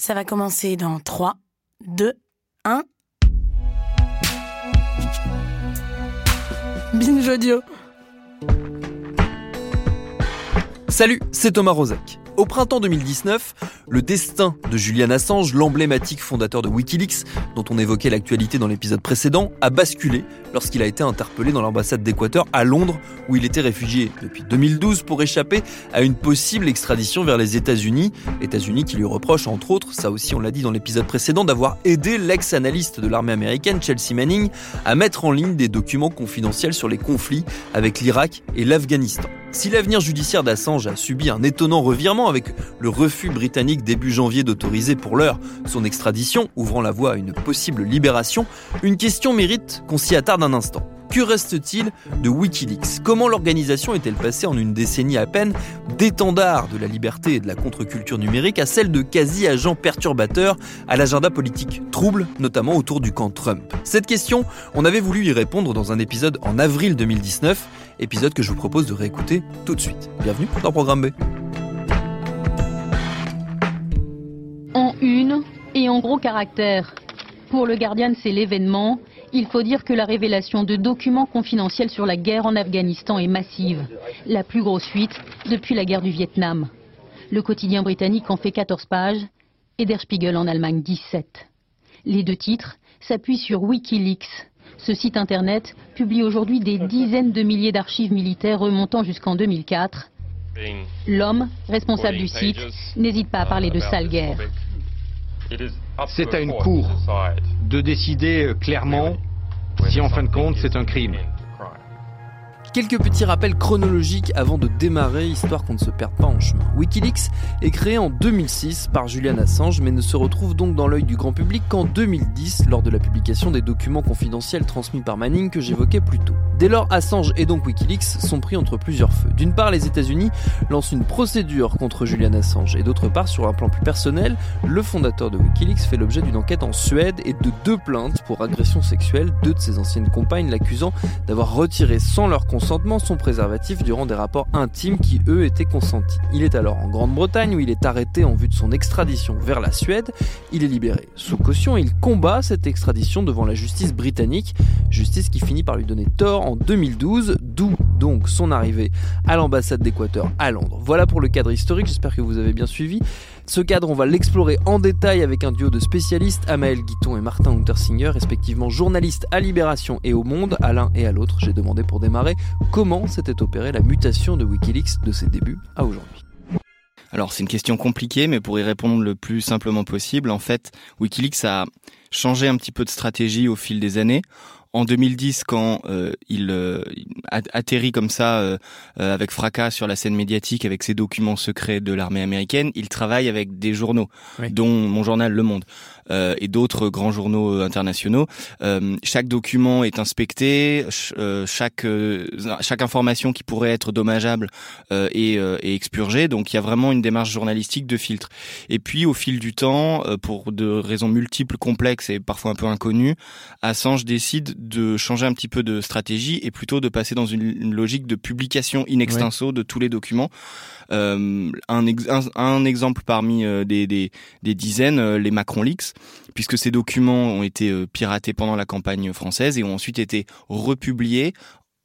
Ça va commencer dans 3 2 1 Binge audio. Salut, c'est Thomas Rozek. Au printemps 2019, le destin de Julian Assange, l'emblématique fondateur de Wikileaks, dont on évoquait l'actualité dans l'épisode précédent, a basculé lorsqu'il a été interpellé dans l'ambassade d'Équateur à Londres, où il était réfugié depuis 2012 pour échapper à une possible extradition vers les États-Unis. États-Unis qui lui reprochent, entre autres, ça aussi on l'a dit dans l'épisode précédent, d'avoir aidé l'ex-analyste de l'armée américaine, Chelsea Manning, à mettre en ligne des documents confidentiels sur les conflits avec l'Irak et l'Afghanistan. Si l'avenir judiciaire d'Assange a subi un étonnant revirement avec le refus britannique début janvier d'autoriser pour l'heure son extradition, ouvrant la voie à une possible libération, une question mérite qu'on s'y attarde un instant. Que reste-t-il de Wikileaks? Comment l'organisation est-elle passée en une décennie à peine d'étendard de la liberté et de la contre-culture numérique à celle de quasi-agent perturbateur à l'agenda politique? Trouble, notamment autour du camp Trump Cette question, on avait voulu y répondre dans un épisode en avril 2019, épisode que je vous propose de réécouter tout de suite. Bienvenue dans Programme B. En une et en gros caractère. Pour le Guardian, c'est l'événement. Il faut dire que la révélation de documents confidentiels sur la guerre en Afghanistan est massive. La plus grosse fuite depuis la guerre du Vietnam. Le quotidien britannique en fait 14 pages et Der Spiegel en Allemagne 17. Les deux titres s'appuient sur Wikileaks. Ce site internet publie aujourd'hui des dizaines de milliers d'archives militaires remontant jusqu'en 2004. L'homme, responsable du site, n'hésite pas à parler de sale guerre. C'est à une cour de décider euh, clairement si en fin de compte c'est un crime. Quelques petits rappels chronologiques avant de démarrer, histoire qu'on ne se perde pas en chemin. Wikileaks est créé en 2006 par Julian Assange, mais ne se retrouve donc dans l'œil du grand public qu'en 2010, lors de la publication des documents confidentiels transmis par Manning que j'évoquais plus tôt. Dès lors, Assange et donc Wikileaks sont pris entre plusieurs feux. D'une part, les États-Unis lancent une procédure contre Julian Assange, et d'autre part, sur un plan plus personnel, le fondateur de Wikileaks fait l'objet d'une enquête en Suède et de deux plaintes pour agression sexuelle, deux de ses anciennes compagnes l'accusant d'avoir retiré sans leur consentement son préservatif durant des rapports intimes qui eux étaient consentis. Il est alors en Grande-Bretagne où il est arrêté en vue de son extradition vers la Suède. Il est libéré sous caution et il combat cette extradition devant la justice britannique, justice qui finit par lui donner tort en 2012, d'où donc son arrivée à l'ambassade d'Équateur à Londres. Voilà pour le cadre historique, j'espère que vous avez bien suivi. Ce cadre, on va l'explorer en détail avec un duo de spécialistes, Amael Guiton et Martin Untersinger, respectivement journalistes à Libération et au Monde. À l'un et à l'autre, j'ai demandé pour démarrer comment s'était opérée la mutation de Wikileaks de ses débuts à aujourd'hui. Alors c'est une question compliquée, mais pour y répondre le plus simplement possible, en fait, Wikileaks a changé un petit peu de stratégie au fil des années en 2010, quand euh, il euh, atterrit comme ça euh, avec fracas sur la scène médiatique avec ses documents secrets de l'armée américaine, il travaille avec des journaux, dont mon journal Le Monde. Euh, et d'autres grands journaux euh, internationaux. Euh, chaque document est inspecté, chaque chaque information qui pourrait être dommageable est, est expurgée. Donc il y a vraiment une démarche journalistique de filtre. Et puis au fil du temps, pour de raisons multiples, complexes et parfois un peu inconnues, Assange décide de changer un petit peu de stratégie et plutôt de passer dans une, logique de publication in extenso de tous les documents. Euh, un, un, exemple parmi des, des, des dizaines, les Macron Leaks, puisque ces documents ont été euh, piratés pendant la campagne française et ont ensuite été republiés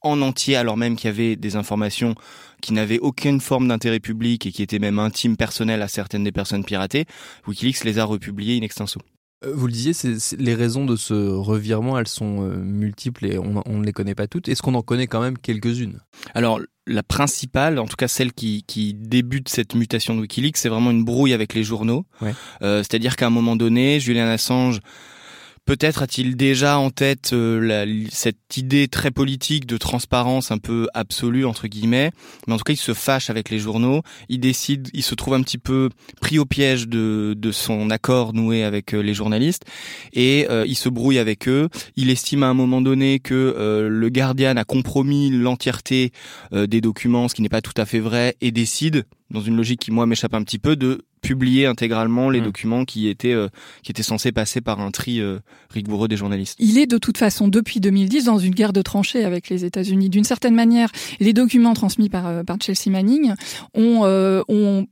en entier alors même qu'il y avait des informations qui n'avaient aucune forme d'intérêt public et qui étaient même intimes personnelles à certaines des personnes piratées, Wikileaks les a republiées in extenso. Euh, vous le disiez, c'est, les raisons de ce revirement, elles sont euh, multiples et on, on, ne les connaît pas toutes. Est-ce qu'on en connaît quand même quelques-unes? Alors, la principale, en tout cas celle qui, qui débute cette mutation de Wikileaks, c'est vraiment une brouille avec les journaux. Euh, c'est-à-dire qu'à un moment donné, Julian Assange Peut-être a-t-il déjà en tête la, cette idée très politique de transparence un peu absolue entre guillemets, mais en tout cas il se fâche avec les journaux, il décide, il se trouve un petit peu pris au piège de, de son accord noué avec les journalistes. Et il se brouille avec eux. Il estime à un moment donné que le Guardian a compromis l'entièreté des documents, ce qui n'est pas tout à fait vrai, et décide dans une logique qui moi m'échappe un petit peu de publier intégralement les mm. documents qui étaient euh, qui étaient censés passer par un tri euh, rigoureux des journalistes. Il est de toute façon depuis 2010 dans une guerre de tranchées avec les États-Unis. D'une certaine manière, les documents transmis par euh, par Chelsea Manning ont ont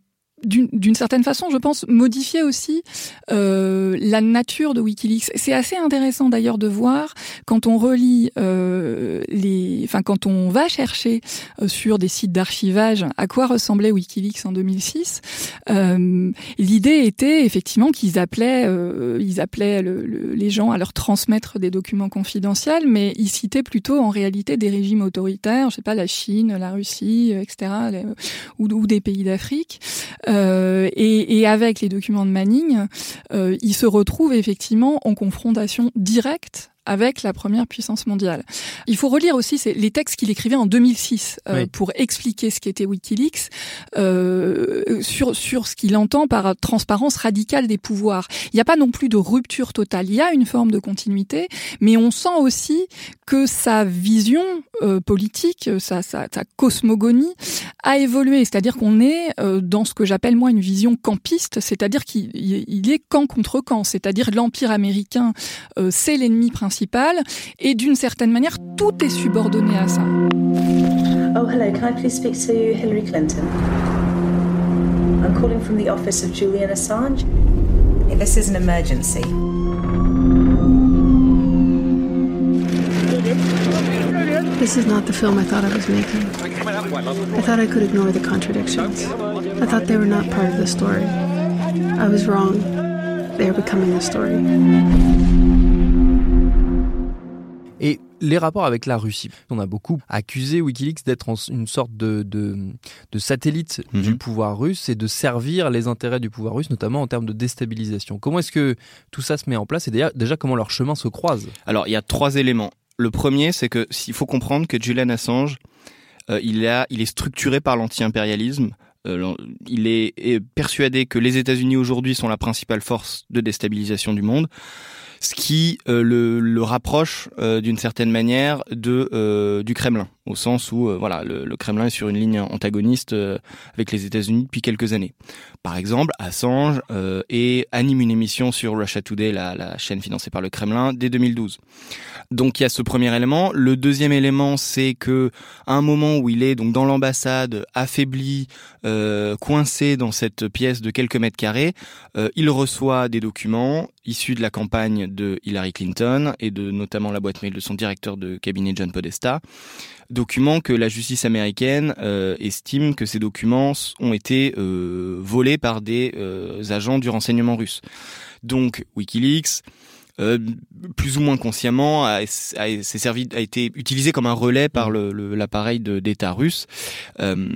d'une certaine façon, je pense, modifier aussi euh, la nature de WikiLeaks. C'est assez intéressant d'ailleurs de voir quand on relit euh, les, enfin quand on va chercher euh, sur des sites d'archivage à quoi ressemblait WikiLeaks en 2006. Euh, L'idée était effectivement qu'ils appelaient, ils appelaient le, les gens à leur transmettre des documents confidentiels, mais ils citaient plutôt en réalité des régimes autoritaires, je sais pas la Chine, la Russie, etc., ou, des pays d'Afrique. Euh, et, avec les documents de Manning, euh, il se retrouve effectivement en confrontation directe avec la première puissance mondiale. Il faut relire aussi les textes qu'il écrivait en 2006 euh, pour expliquer ce qu'était WikiLeaks euh, sur sur ce qu'il entend par transparence radicale des pouvoirs. Il n'y a pas non plus de rupture totale. Il y a une forme de continuité, mais on sent aussi que sa vision euh, politique, sa, sa, sa, cosmogonie a évolué. C'est-à-dire qu'on est, dans ce que j'appelle moi une vision campiste, c'est-à-dire qu'il il est camp contre camp. C'est-à-dire l'empire américain, c'est l'ennemi principal et d'une certaine manière, tout est subordonné à ça. Oh, hello, can I please speak to Hillary Clinton? I'm calling from the office of Julian Assange. This is an emergency. This is not the film I thought I was making. I thought I could ignore the contradictions. I thought they were not part of the story. I was wrong. They are becoming the story. Les rapports avec la Russie. On a beaucoup accusé Wikileaks d'être une sorte de, de, satellite mhm. du pouvoir russe et de servir les intérêts du pouvoir russe, notamment en termes de déstabilisation. Comment est-ce que tout ça se met en place et déjà, déjà comment leurs chemins se croisent Alors, il y a trois éléments. Le premier, c'est que s'il faut comprendre que Julian Assange, euh, il, a, il est structuré par l'anti-impérialisme. Euh, il est persuadé que les États-Unis aujourd'hui sont la principale force de déstabilisation du monde ce qui euh, le, le, rapproche euh, d'une certaine manière de euh, du Kremlin au sens où voilà le, le, Kremlin est sur une ligne antagoniste avec les États-Unis depuis quelques années. Par exemple, Assange et anime une émission sur Russia Today, la, la, chaîne financée par le Kremlin, dès 2012. Donc il y a ce premier élément. Le deuxième élément, c'est que à un moment où il est donc dans l'ambassade, affaibli, coincé dans cette pièce de quelques mètres carrés, il reçoit des documents issus de la campagne de Hillary Clinton et de notamment la boîte mail de son directeur de cabinet John Podesta, documents que la justice américaine euh, estime que ces documents ont été euh, volés par des euh, agents du renseignement russe. Donc WikiLeaks euh, plus ou moins consciemment, a, a, servi, a été utilisé comme un relais par l'appareil d'État russe. Euh,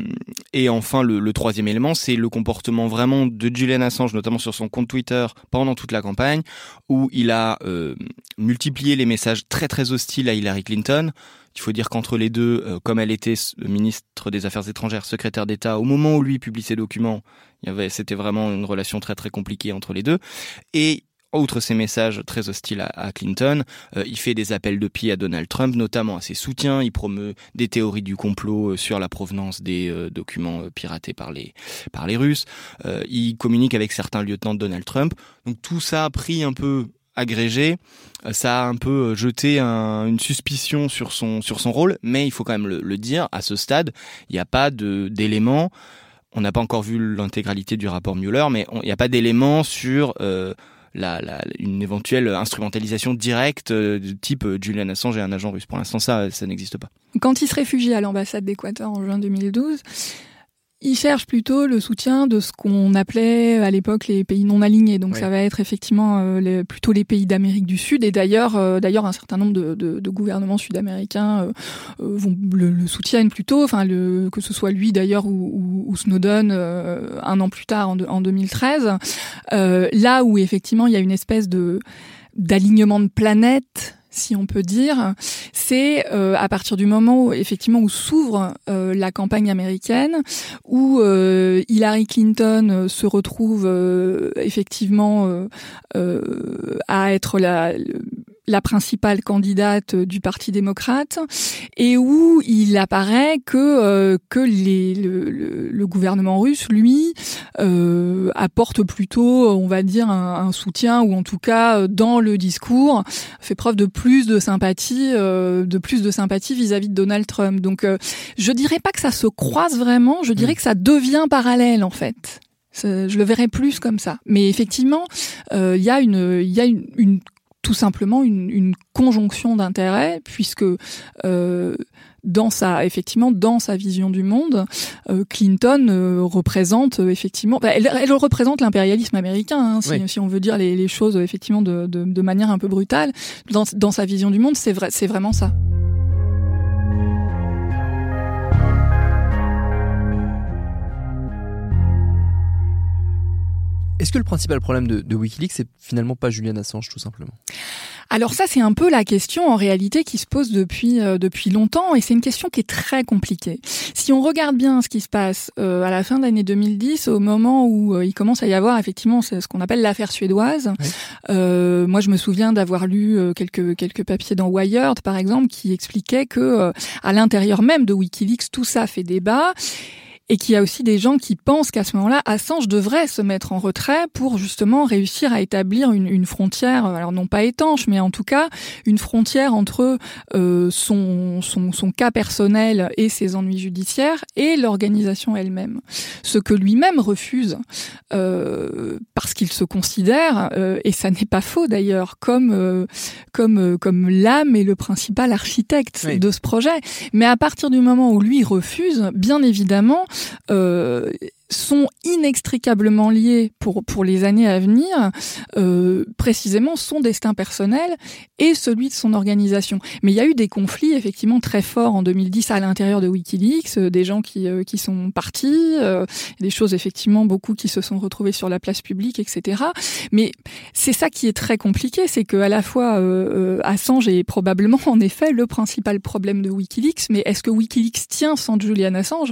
et enfin, le, troisième élément, c'est le comportement vraiment de Julian Assange, notamment sur son compte Twitter pendant toute la campagne, où il a euh, multiplié les messages très très hostiles à Hillary Clinton. Il faut dire qu'entre les deux, comme elle était ministre des Affaires étrangères, secrétaire d'État, au moment où lui publie ses documents, c'était vraiment une relation très très compliquée entre les deux. Et outre ces messages très hostiles à, Clinton, euh, il fait des appels de pied à Donald Trump, notamment à ses soutiens. Il promeut des théories du complot euh, sur la provenance des euh, documents piratés par les par les Russes. il communique avec certains lieutenants de Donald Trump. Donc tout ça a pris un peu agrégé, ça a un peu jeté une suspicion sur son sur son rôle, mais il faut quand même le, dire, à ce stade, il n'y a pas d'éléments. On n'a pas encore vu l'intégralité du rapport Mueller, mais il n'y a pas d'éléments sur une éventuelle instrumentalisation directe euh, du type euh, Julian Assange et un agent russe. Pour l'instant, ça, ça n'existe pas. Quand il se réfugie à l'ambassade d'Équateur en juin 2012, il cherche plutôt le soutien de ce qu'on appelait à l'époque les pays non alignés. Donc ça va être effectivement euh, plutôt les pays d'Amérique du Sud. Et d'ailleurs, euh, d'ailleurs, un certain nombre de, gouvernements sud-américains euh, vont le, soutiennent plutôt. Enfin, le, que ce soit lui d'ailleurs ou, Snowden un an plus tard en, en 2013. là où effectivement il y a une espèce de d'alignement de planètes si on peut dire, c'est euh, à partir du moment où effectivement où s'ouvre euh, la campagne américaine, où euh, Hillary Clinton se retrouve effectivement à être la la principale candidate du Parti démocrate et où il apparaît que euh, que les, le, le, gouvernement russe lui euh, apporte plutôt on va dire un, un, soutien ou en tout cas dans le discours fait preuve de plus de sympathie euh, de plus de sympathie vis-à-vis de Donald Trump donc euh, je dirais pas que ça se croise vraiment je dirais mm. que ça devient parallèle en fait je le verrais plus comme ça. Mais effectivement, il y a une, il y a une, une tout simplement une, une conjonction d'intérêts puisque euh, dans sa effectivement dans sa vision du monde, euh, Clinton euh, représente effectivement, elle, elle, représente l'impérialisme américain, hein, si, si, on veut dire les, les choses effectivement de, de, de, manière un peu brutale. Dans, dans sa vision du monde, c'est vrai, c'est vraiment ça. Est-ce que le principal problème de, Wikileaks, c'est finalement pas Julian Assange, tout simplement? Alors ça, c'est un peu la question en réalité qui se pose depuis euh, depuis longtemps, et c'est une question qui est très compliquée. Si on regarde bien ce qui se passe euh, à la fin de l'année 2010, au moment où euh, il commence à y avoir effectivement ce qu'on appelle l'affaire suédoise, moi je me souviens d'avoir lu quelques quelques papiers dans Wired par exemple qui expliquaient que à l'intérieur même de WikiLeaks, tout ça fait débat et qu'il y a aussi des gens qui pensent qu'à ce moment-là, Assange devrait se mettre en retrait pour justement réussir à établir une, une frontière, alors non pas étanche, mais en tout cas une frontière entre euh, son, son, son, cas personnel et ses ennuis judiciaires et l'organisation elle-même. Ce que lui-même refuse, euh, parce qu'il se considère, euh, et ça n'est pas faux d'ailleurs, comme, euh, comme, euh, comme l'âme et le principal architecte de ce projet. Mais à partir du moment où lui refuse, bien évidemment, euh, sont inextricablement liés pour pour les années à venir, euh, précisément son destin personnel et celui de son organisation. Mais il y a eu des conflits effectivement très forts en 2010 à l'intérieur de WikiLeaks, euh, des gens qui euh, qui sont partis, euh, des choses effectivement beaucoup qui se sont retrouvés sur la place publique, etc. Mais c'est ça qui est très compliqué, c'est que à la fois euh, Assange est probablement en effet le principal problème de WikiLeaks, mais est-ce que WikiLeaks tient sans Julian Assange?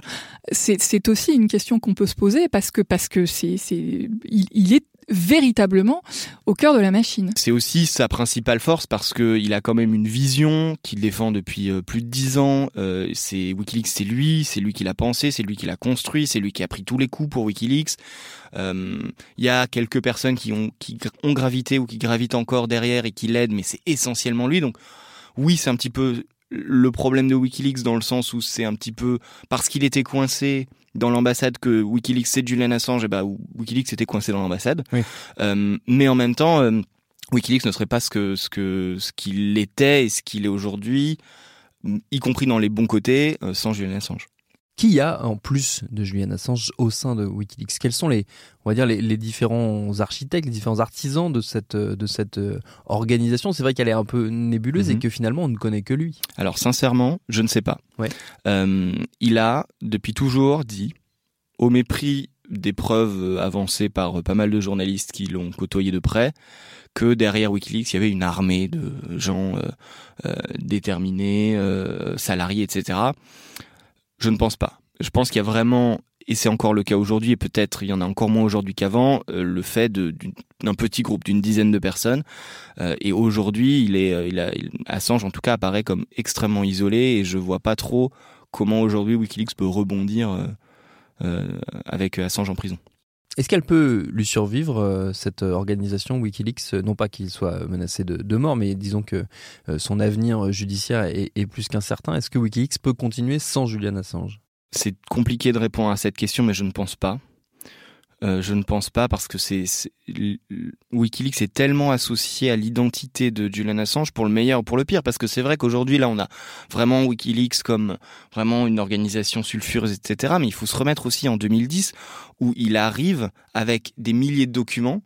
C'est aussi une question qu'on peut se poser parce que parce que c'est c'est il, est véritablement au cœur de la machine. C'est aussi sa principale force parce que il a quand même une vision qu'il défend depuis euh, plus de dix ans. Euh, c'est WikiLeaks, c'est lui, c'est lui qui l'a pensé, c'est lui qui l'a construit, c'est lui qui a pris tous les coups pour WikiLeaks. Euh, il y a quelques personnes qui ont qui ont gravité ou qui gravitent encore derrière et qui l'aident, mais c'est essentiellement lui. Donc oui, c'est un petit peu le problème de WikiLeaks dans le sens où c'est un petit peu parce qu'il était coincé dans l'ambassade que WikiLeaks c'est Julian Assange, et bah WikiLeaks était coincé dans l'ambassade. Euh, mais en même temps, euh, WikiLeaks ne serait pas ce que ce que ce qu'il était et ce qu'il est aujourd'hui, y compris dans les bons côtés, euh, sans Julian Assange. Qui y a en plus de Julian Assange au sein de WikiLeaks? Quels sont les, on va dire, les, différents architectes, les différents artisans de cette, de cette euh, organisation? C'est vrai qu'elle est un peu nébuleuse et mhm. que finalement on ne connaît que lui. Alors sincèrement, je ne sais pas. Ouais. Euh, il a depuis toujours dit, au mépris des preuves avancées par pas mal de journalistes qui l'ont côtoyé de près, que derrière Wikileaks, il y avait une armée de gens euh, déterminés, salariés, etc. Je ne pense pas. Je pense qu'il y a vraiment, et c'est encore le cas aujourd'hui, et peut-être il y en a encore moins aujourd'hui qu'avant, euh, le fait d'un petit groupe d'une dizaine de personnes. Euh, et aujourd'hui, euh, Assange en tout cas apparaît comme extrêmement isolé, et je vois pas trop comment aujourd'hui WikiLeaks peut rebondir avec Assange en prison. Est-ce qu'elle peut lui survivre, euh, cette organisation Wikileaks Non pas qu'il soit menacé de, mort, mais disons que euh, son avenir judiciaire est, plus qu'incertain. Est-ce que Wikileaks peut continuer sans Julian Assange? C'est compliqué de répondre à cette question, mais je ne pense pas. Euh, je ne pense pas parce que c'est Wikileaks est tellement associé à l'identité de Julian Assange pour le meilleur ou pour le pire. Parce que c'est vrai qu'aujourd'hui là on a vraiment Wikileaks comme vraiment une organisation sulfureuse etc mais il faut se remettre aussi en 2010 où il arrive avec des milliers de documents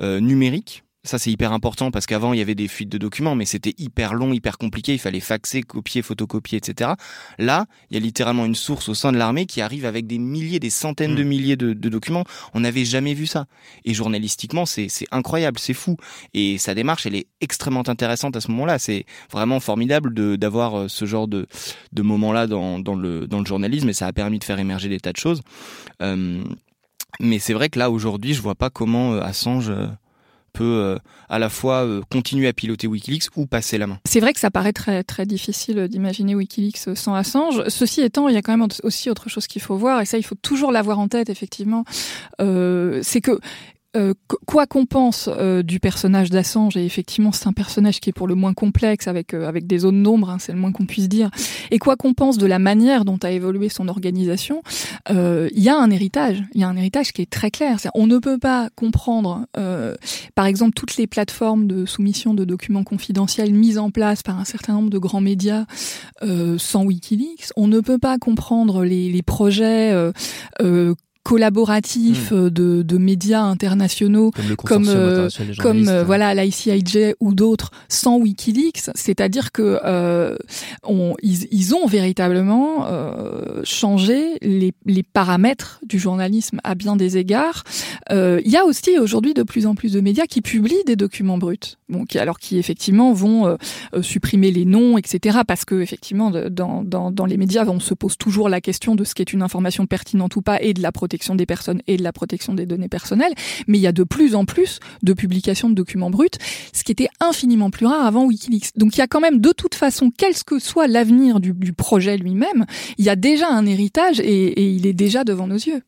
euh, numériques ça, c'est hyper important parce qu'avant, il y avait des fuites de documents, mais c'était hyper long, hyper compliqué. Il fallait faxer, copier, photocopier, etc. Là, il y a littéralement une source au sein de l'armée qui arrive avec des milliers, des centaines de mm. milliers de, documents. On n'avait jamais vu ça. Et journalistiquement, c'est incroyable, c'est fou. Et sa démarche, elle est extrêmement intéressante à ce moment-là. C'est vraiment formidable d'avoir euh, ce genre de, de moment-là dans, dans, le, dans le journalisme et ça a permis de faire émerger des tas de choses. Euh, mais c'est vrai que là, aujourd'hui, je vois pas comment euh, Assange peut euh, à la fois euh, continuer à piloter Wikileaks ou passer la main. C'est vrai que ça paraît très très difficile d'imaginer Wikileaks sans Assange. Ceci étant, il y a quand même aussi autre chose qu'il faut voir et ça il faut toujours l'avoir en tête effectivement. Euh, c'est que euh, quoi qu'on pense euh, du personnage d'Assange, et effectivement c'est un personnage qui est pour le moins complexe, avec euh, avec des zones d'ombre, hein, c'est le moins qu'on puisse dire, et quoi qu'on pense de la manière dont a évolué son organisation, il y a un héritage, il y a un héritage qui est très clair. on ne peut pas comprendre, par exemple, toutes les plateformes de soumission de documents confidentiels mises en place par un certain nombre de grands médias sans WikiLeaks. On ne peut pas comprendre les, les projets collaboratif hmm. euh, de, de, médias internationaux comme comme, comme euh, voilà l'ICIJ ou d'autres sans WikiLeaks, c'est-à-dire que euh, on, ils, ils, ont véritablement euh, changé les, les, paramètres du journalisme à bien des égards. Il y a aussi aujourd'hui de plus en plus de médias qui publient des documents bruts, bon, qui, alors qui effectivement vont supprimer les noms, etc. Parce que effectivement dans, dans, dans les médias on se pose toujours la question de ce qui est une information pertinente ou pas et de la protection des personnes et de la protection des données personnelles, mais il y a de plus en plus de publications de documents bruts, ce qui était infiniment plus rare avant Wikileaks. Donc il y a quand même de toute façon, quel que soit l'avenir du, projet lui-même, il y a déjà un héritage et il est déjà devant nos yeux.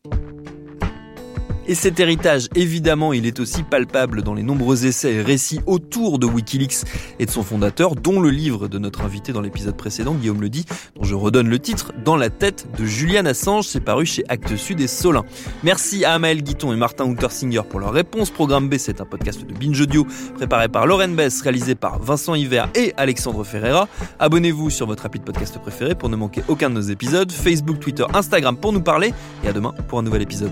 Et cet héritage, évidemment, il est aussi palpable dans les nombreux essais et récits autour de Wikileaks et de son fondateur, dont le livre de notre invité dans l'épisode précédent, Guillaume le dit, dont je redonne le titre, Dans la tête de Julian Assange, c'est paru chez Actes Sud et Solin. Merci à Amael Guiton et Martin Houtersinger pour leur réponse. Programme B, c'est un podcast de Binge Audio préparé par Lauren Bess, réalisé par Vincent Hiver et Alexandre Ferreira. Abonnez-vous sur votre appli de podcast préféré pour ne manquer aucun de nos épisodes. Facebook, Twitter, Instagram pour nous parler. Et à demain pour un nouvel épisode.